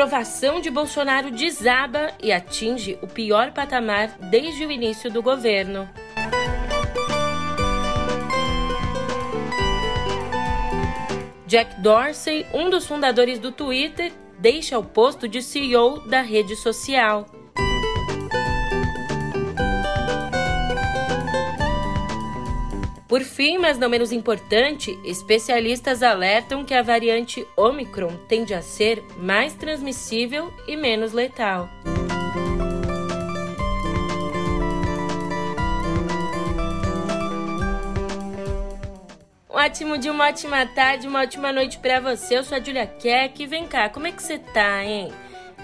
aprovação de Bolsonaro desaba e atinge o pior patamar desde o início do governo. Jack Dorsey, um dos fundadores do Twitter, deixa o posto de CEO da rede social. Por fim, mas não menos importante, especialistas alertam que a variante Omicron tende a ser mais transmissível e menos letal. Um ótimo dia, uma ótima tarde, uma ótima noite para você. Eu sou a Julia Keck. Vem cá, como é que você tá, hein?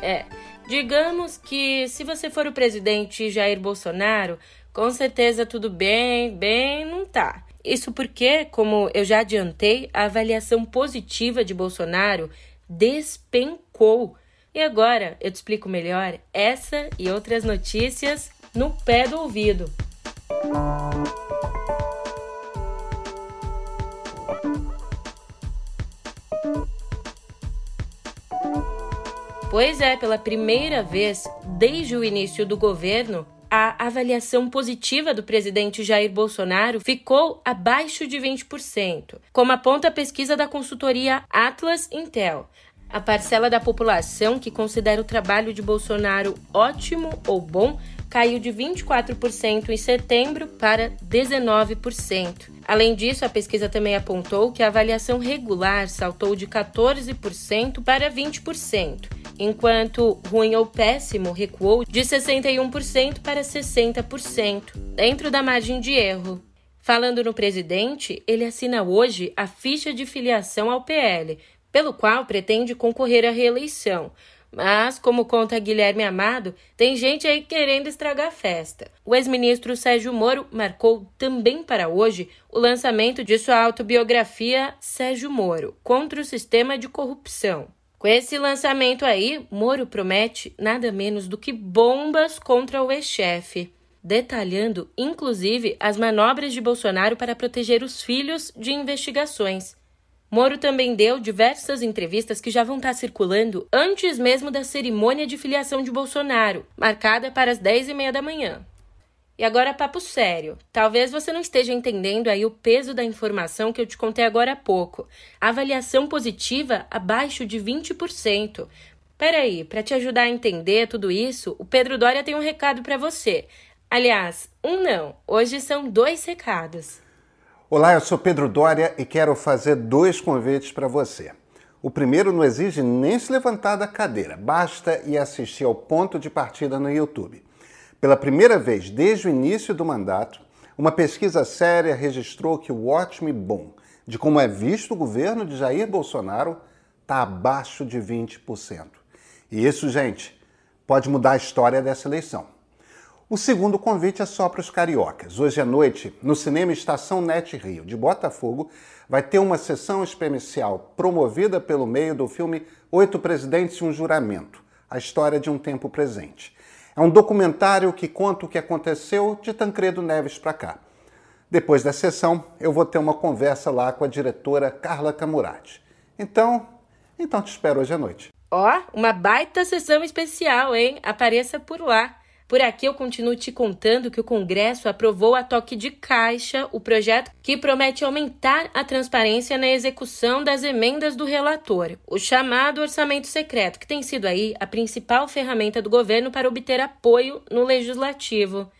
É, digamos que se você for o presidente Jair Bolsonaro, com certeza tudo bem, bem, não tá. Isso porque, como eu já adiantei, a avaliação positiva de Bolsonaro despencou. E agora eu te explico melhor essa e outras notícias no pé do ouvido. Pois é, pela primeira vez desde o início do governo, a avaliação positiva do presidente Jair Bolsonaro ficou abaixo de 20%, como aponta a pesquisa da consultoria Atlas Intel. A parcela da população que considera o trabalho de Bolsonaro ótimo ou bom caiu de 24% em setembro para 19%. Além disso, a pesquisa também apontou que a avaliação regular saltou de 14% para 20% enquanto ruim ou péssimo recuou de 61% para 60%, dentro da margem de erro. Falando no presidente, ele assina hoje a ficha de filiação ao PL, pelo qual pretende concorrer à reeleição. Mas, como conta Guilherme Amado, tem gente aí querendo estragar a festa. O ex-ministro Sérgio Moro marcou também para hoje o lançamento de sua autobiografia Sérgio Moro contra o sistema de corrupção. Com esse lançamento aí, Moro promete nada menos do que bombas contra o ex-chefe, detalhando inclusive as manobras de Bolsonaro para proteger os filhos de investigações. Moro também deu diversas entrevistas que já vão estar circulando antes mesmo da cerimônia de filiação de Bolsonaro, marcada para as 10 e meia da manhã. E agora, papo sério. Talvez você não esteja entendendo aí o peso da informação que eu te contei agora há pouco. avaliação positiva abaixo de 20%. Peraí, para te ajudar a entender tudo isso, o Pedro Dória tem um recado para você. Aliás, um não. Hoje são dois recados. Olá, eu sou Pedro Dória e quero fazer dois convites para você. O primeiro não exige nem se levantar da cadeira, basta ir assistir ao ponto de partida no YouTube. Pela primeira vez desde o início do mandato, uma pesquisa séria registrou que o ótimo e bom de como é visto o governo de Jair Bolsonaro está abaixo de 20%. E isso, gente, pode mudar a história dessa eleição. O segundo convite é só para os cariocas. Hoje à noite, no Cinema Estação Net Rio, de Botafogo, vai ter uma sessão especial promovida pelo meio do filme Oito Presidentes e um Juramento, a história de um tempo presente. É um documentário que conta o que aconteceu de Tancredo Neves para cá. Depois da sessão, eu vou ter uma conversa lá com a diretora Carla Camurati. Então, então te espero hoje à noite. Ó, oh, uma baita sessão especial, hein? Apareça por lá. Por aqui eu continuo te contando que o Congresso aprovou a toque de caixa o projeto que promete aumentar a transparência na execução das emendas do relator, o chamado orçamento secreto, que tem sido aí a principal ferramenta do governo para obter apoio no legislativo.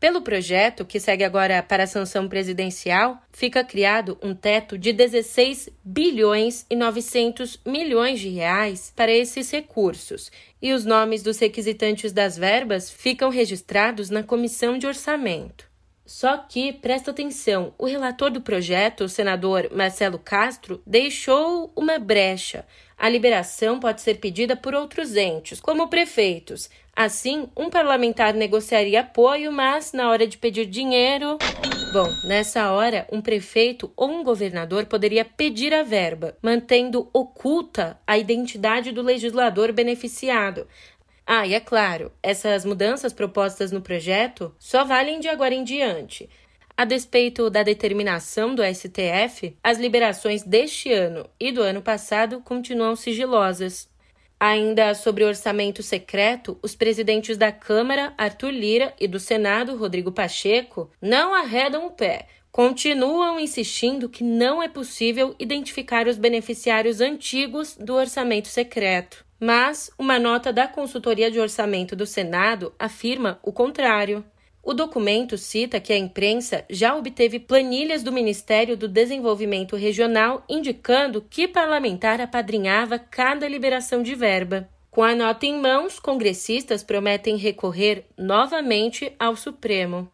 Pelo projeto, que segue agora para a sanção presidencial, fica criado um teto de 16 bilhões e 900 milhões de reais para esses recursos, e os nomes dos requisitantes das verbas ficam registrados na comissão de orçamento. Só que, presta atenção, o relator do projeto, o senador Marcelo Castro, deixou uma brecha. A liberação pode ser pedida por outros entes, como prefeitos, Assim, um parlamentar negociaria apoio, mas na hora de pedir dinheiro. Bom, nessa hora, um prefeito ou um governador poderia pedir a verba, mantendo oculta a identidade do legislador beneficiado. Ah, e é claro, essas mudanças propostas no projeto só valem de agora em diante. A despeito da determinação do STF, as liberações deste ano e do ano passado continuam sigilosas. Ainda sobre orçamento secreto, os presidentes da Câmara, Arthur Lira, e do Senado, Rodrigo Pacheco, não arredam o pé. Continuam insistindo que não é possível identificar os beneficiários antigos do orçamento secreto. Mas uma nota da Consultoria de Orçamento do Senado afirma o contrário. O documento cita que a imprensa já obteve planilhas do Ministério do Desenvolvimento Regional indicando que parlamentar apadrinhava cada liberação de verba. Com a nota em mãos, congressistas prometem recorrer novamente ao Supremo.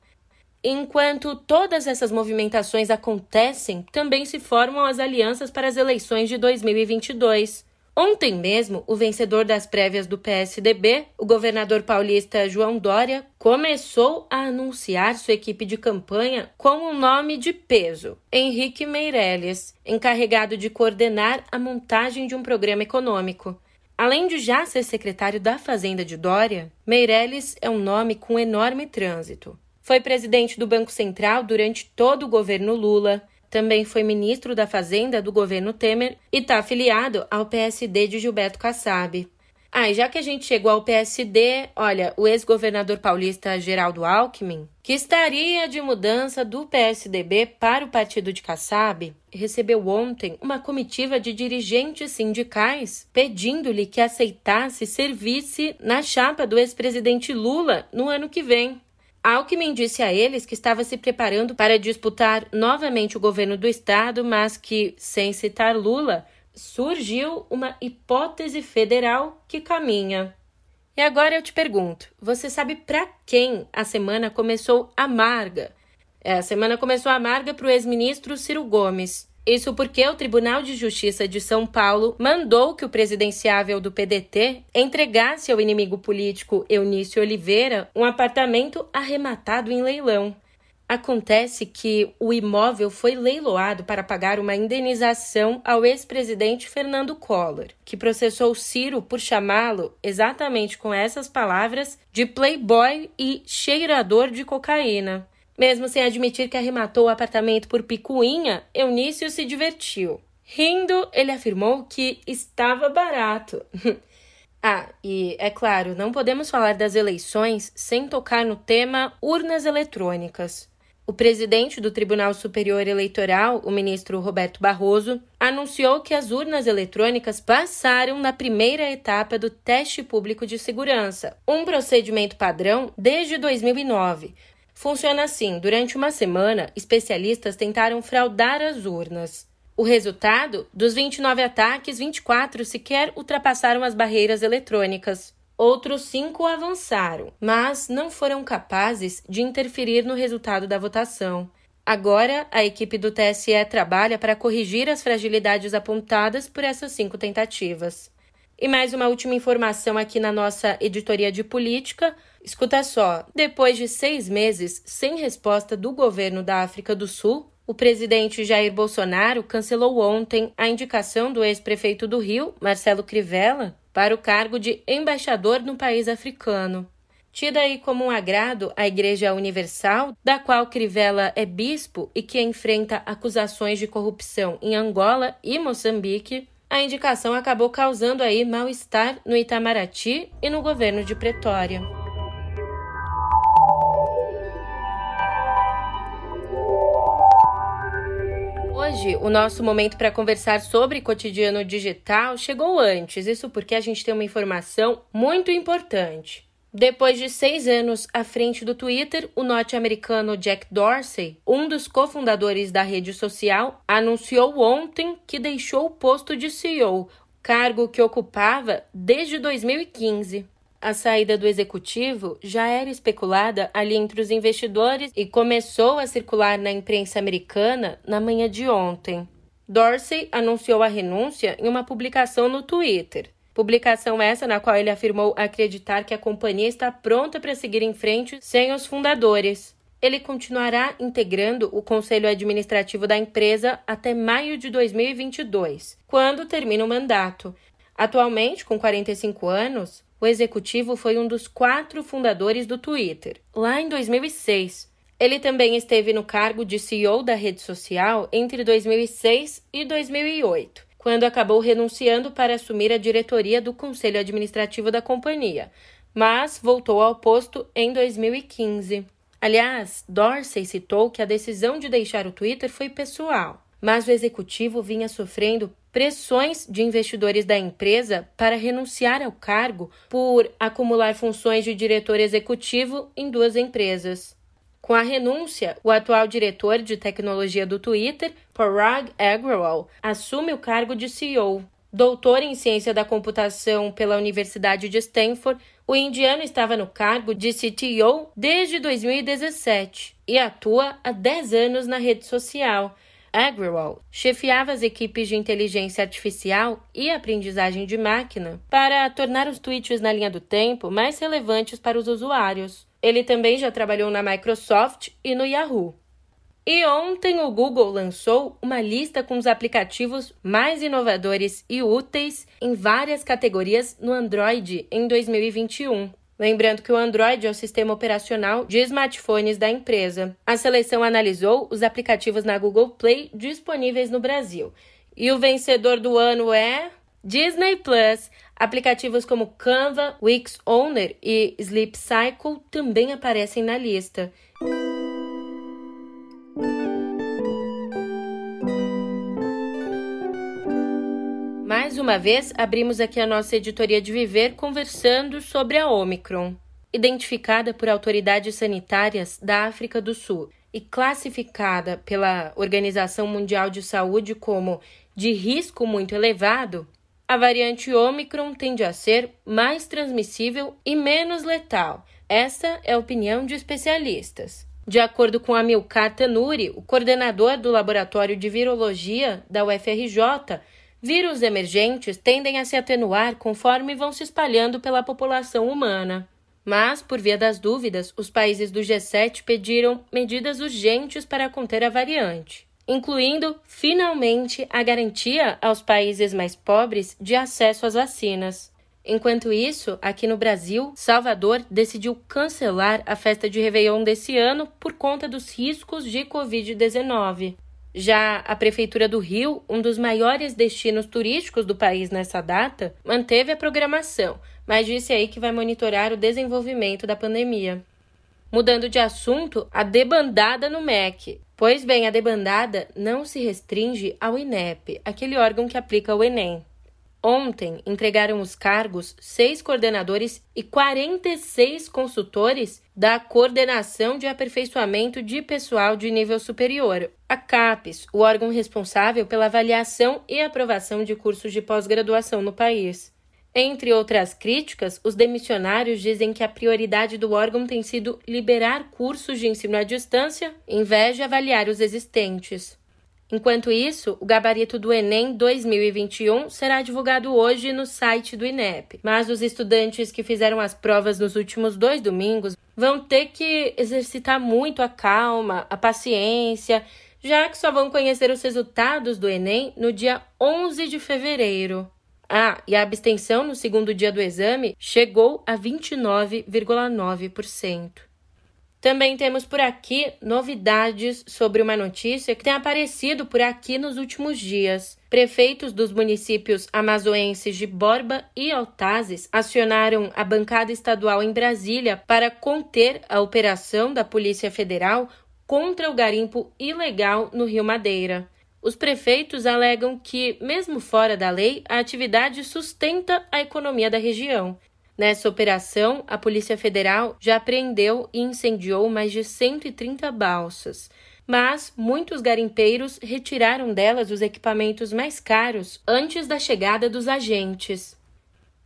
Enquanto todas essas movimentações acontecem, também se formam as alianças para as eleições de 2022. Ontem mesmo, o vencedor das prévias do PSDB, o governador paulista João Dória, começou a anunciar sua equipe de campanha com um nome de peso: Henrique Meirelles, encarregado de coordenar a montagem de um programa econômico. Além de já ser secretário da Fazenda de Dória, Meirelles é um nome com enorme trânsito. Foi presidente do Banco Central durante todo o governo Lula, também foi ministro da Fazenda do governo Temer e está afiliado ao PSD de Gilberto Kassab. Ah, e já que a gente chegou ao PSD, olha, o ex-governador paulista Geraldo Alckmin, que estaria de mudança do PSDB para o partido de Kassab, recebeu ontem uma comitiva de dirigentes sindicais pedindo-lhe que aceitasse serviço na chapa do ex-presidente Lula no ano que vem. Alckmin disse a eles que estava se preparando para disputar novamente o governo do estado, mas que, sem citar Lula, surgiu uma hipótese federal que caminha. E agora eu te pergunto: você sabe para quem a semana começou amarga? É, a semana começou amarga para o ex-ministro Ciro Gomes. Isso porque o Tribunal de Justiça de São Paulo mandou que o presidenciável do PDT entregasse ao inimigo político Eunício Oliveira um apartamento arrematado em leilão. Acontece que o imóvel foi leiloado para pagar uma indenização ao ex-presidente Fernando Collor, que processou Ciro por chamá-lo, exatamente com essas palavras, de playboy e cheirador de cocaína. Mesmo sem admitir que arrematou o apartamento por picuinha, Eunício se divertiu. Rindo, ele afirmou que estava barato. ah, e é claro, não podemos falar das eleições sem tocar no tema urnas eletrônicas. O presidente do Tribunal Superior Eleitoral, o ministro Roberto Barroso, anunciou que as urnas eletrônicas passaram na primeira etapa do teste público de segurança, um procedimento padrão desde 2009, Funciona assim: durante uma semana, especialistas tentaram fraudar as urnas. O resultado? Dos 29 ataques, 24 sequer ultrapassaram as barreiras eletrônicas. Outros cinco avançaram, mas não foram capazes de interferir no resultado da votação. Agora, a equipe do TSE trabalha para corrigir as fragilidades apontadas por essas cinco tentativas. E mais uma última informação aqui na nossa editoria de política. Escuta só: depois de seis meses sem resposta do governo da África do Sul, o presidente Jair Bolsonaro cancelou ontem a indicação do ex-prefeito do Rio, Marcelo Crivella, para o cargo de embaixador no país africano. Tida aí como um agrado a Igreja Universal, da qual Crivella é bispo e que enfrenta acusações de corrupção em Angola e Moçambique, a indicação acabou causando aí mal-estar no Itamaraty e no governo de Pretória. Hoje, o nosso momento para conversar sobre cotidiano digital chegou antes, isso porque a gente tem uma informação muito importante. Depois de seis anos à frente do Twitter, o norte-americano Jack Dorsey, um dos cofundadores da rede social, anunciou ontem que deixou o posto de CEO, cargo que ocupava desde 2015. A saída do executivo já era especulada ali entre os investidores e começou a circular na imprensa americana na manhã de ontem. Dorsey anunciou a renúncia em uma publicação no Twitter. Publicação essa na qual ele afirmou acreditar que a companhia está pronta para seguir em frente sem os fundadores. Ele continuará integrando o conselho administrativo da empresa até maio de 2022, quando termina o mandato. Atualmente, com 45 anos, o executivo foi um dos quatro fundadores do Twitter, lá em 2006. Ele também esteve no cargo de CEO da rede social entre 2006 e 2008 quando acabou renunciando para assumir a diretoria do conselho administrativo da companhia, mas voltou ao posto em 2015. Aliás, Dorsey citou que a decisão de deixar o Twitter foi pessoal, mas o executivo vinha sofrendo pressões de investidores da empresa para renunciar ao cargo por acumular funções de diretor executivo em duas empresas. Com a renúncia, o atual diretor de tecnologia do Twitter, Parag Agrawal, assume o cargo de CEO. Doutor em ciência da computação pela Universidade de Stanford, o indiano estava no cargo de CTO desde 2017 e atua há 10 anos na rede social. Agrawal chefiava as equipes de inteligência artificial e aprendizagem de máquina para tornar os tweets na linha do tempo mais relevantes para os usuários. Ele também já trabalhou na Microsoft e no Yahoo. E ontem o Google lançou uma lista com os aplicativos mais inovadores e úteis em várias categorias no Android em 2021. Lembrando que o Android é o sistema operacional de smartphones da empresa. A seleção analisou os aplicativos na Google Play disponíveis no Brasil. E o vencedor do ano é Disney Plus. Aplicativos como Canva, Wix Owner e Sleep Cycle também aparecem na lista. Mais uma vez, abrimos aqui a nossa editoria de Viver conversando sobre a Omicron, identificada por autoridades sanitárias da África do Sul e classificada pela Organização Mundial de Saúde como de risco muito elevado, a variante Omicron tende a ser mais transmissível e menos letal. Essa é a opinião de especialistas. De acordo com Amilcar Tanuri, o coordenador do Laboratório de Virologia da UFRJ, vírus emergentes tendem a se atenuar conforme vão se espalhando pela população humana. Mas, por via das dúvidas, os países do G7 pediram medidas urgentes para conter a variante incluindo, finalmente, a garantia aos países mais pobres de acesso às vacinas. Enquanto isso, aqui no Brasil, Salvador decidiu cancelar a festa de Réveillon desse ano por conta dos riscos de Covid-19. Já a Prefeitura do Rio, um dos maiores destinos turísticos do país nessa data, manteve a programação, mas disse aí que vai monitorar o desenvolvimento da pandemia. Mudando de assunto, a debandada no MEC. Pois bem, a debandada não se restringe ao INEP, aquele órgão que aplica o Enem. Ontem entregaram os cargos seis coordenadores e 46 consultores da Coordenação de Aperfeiçoamento de Pessoal de Nível Superior, a CAPES, o órgão responsável pela avaliação e aprovação de cursos de pós-graduação no país. Entre outras críticas, os demissionários dizem que a prioridade do órgão tem sido liberar cursos de ensino à distância, em vez de avaliar os existentes. Enquanto isso, o gabarito do Enem 2021 será divulgado hoje no site do INEP, mas os estudantes que fizeram as provas nos últimos dois domingos vão ter que exercitar muito a calma, a paciência, já que só vão conhecer os resultados do Enem no dia 11 de fevereiro. Ah, e a abstenção no segundo dia do exame chegou a 29,9%. Também temos por aqui novidades sobre uma notícia que tem aparecido por aqui nos últimos dias. Prefeitos dos municípios amazoenses de Borba e Altazes acionaram a bancada estadual em Brasília para conter a operação da Polícia Federal contra o garimpo ilegal no Rio Madeira. Os prefeitos alegam que, mesmo fora da lei, a atividade sustenta a economia da região. Nessa operação, a Polícia Federal já apreendeu e incendiou mais de 130 balsas. Mas muitos garimpeiros retiraram delas os equipamentos mais caros antes da chegada dos agentes.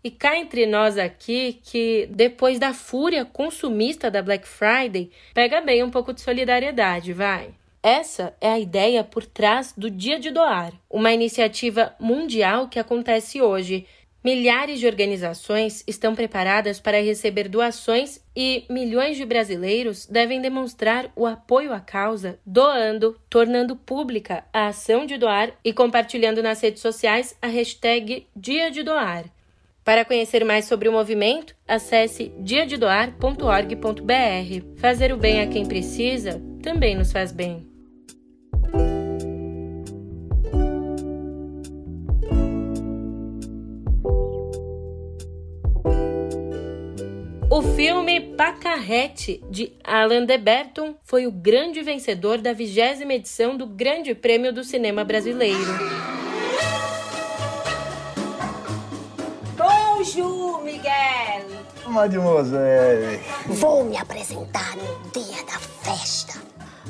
E cá entre nós aqui que, depois da fúria consumista da Black Friday, pega bem um pouco de solidariedade, vai. Essa é a ideia por trás do Dia de Doar, uma iniciativa mundial que acontece hoje. Milhares de organizações estão preparadas para receber doações e milhões de brasileiros devem demonstrar o apoio à causa doando, tornando pública a ação de doar e compartilhando nas redes sociais a hashtag Dia de Doar. Para conhecer mais sobre o movimento, acesse diadedoar.org.br. Fazer o bem a quem precisa também nos faz bem. O filme Pacarrete, de Alan de Berton, foi o grande vencedor da vigésima edição do Grande Prêmio do Cinema Brasileiro. Bonjour, Miguel! Mademoiselle! Vou me apresentar no dia da festa.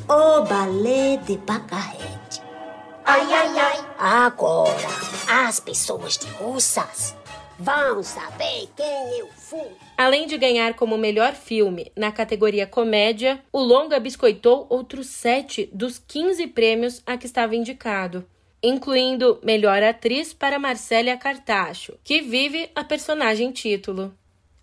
O balé de Pacarrete. Ai, ai, ai! Agora, as pessoas de Russas vão saber quem eu fui. Além de ganhar como melhor filme na categoria comédia, o longa biscoitou outros sete dos 15 prêmios a que estava indicado, incluindo melhor atriz para Marcélia Cartacho, que vive a personagem título.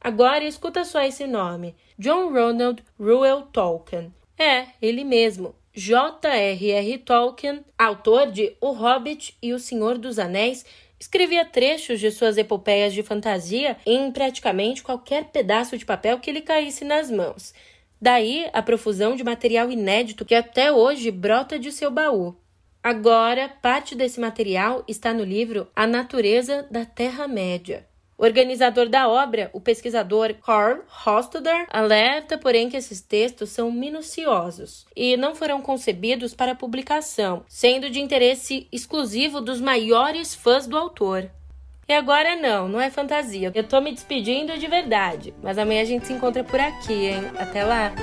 Agora escuta só esse nome: John Ronald Reuel Tolkien. É, ele mesmo, J.R.R. Tolkien, autor de O Hobbit e O Senhor dos Anéis Escrevia trechos de suas epopeias de fantasia em praticamente qualquer pedaço de papel que lhe caísse nas mãos. Daí a profusão de material inédito que até hoje brota de seu baú. Agora, parte desse material está no livro A Natureza da Terra-média. Organizador da obra, o pesquisador Carl Hostetter alerta, porém, que esses textos são minuciosos e não foram concebidos para publicação, sendo de interesse exclusivo dos maiores fãs do autor. E agora não, não é fantasia. Eu tô me despedindo de verdade, mas amanhã a gente se encontra por aqui, hein? Até lá!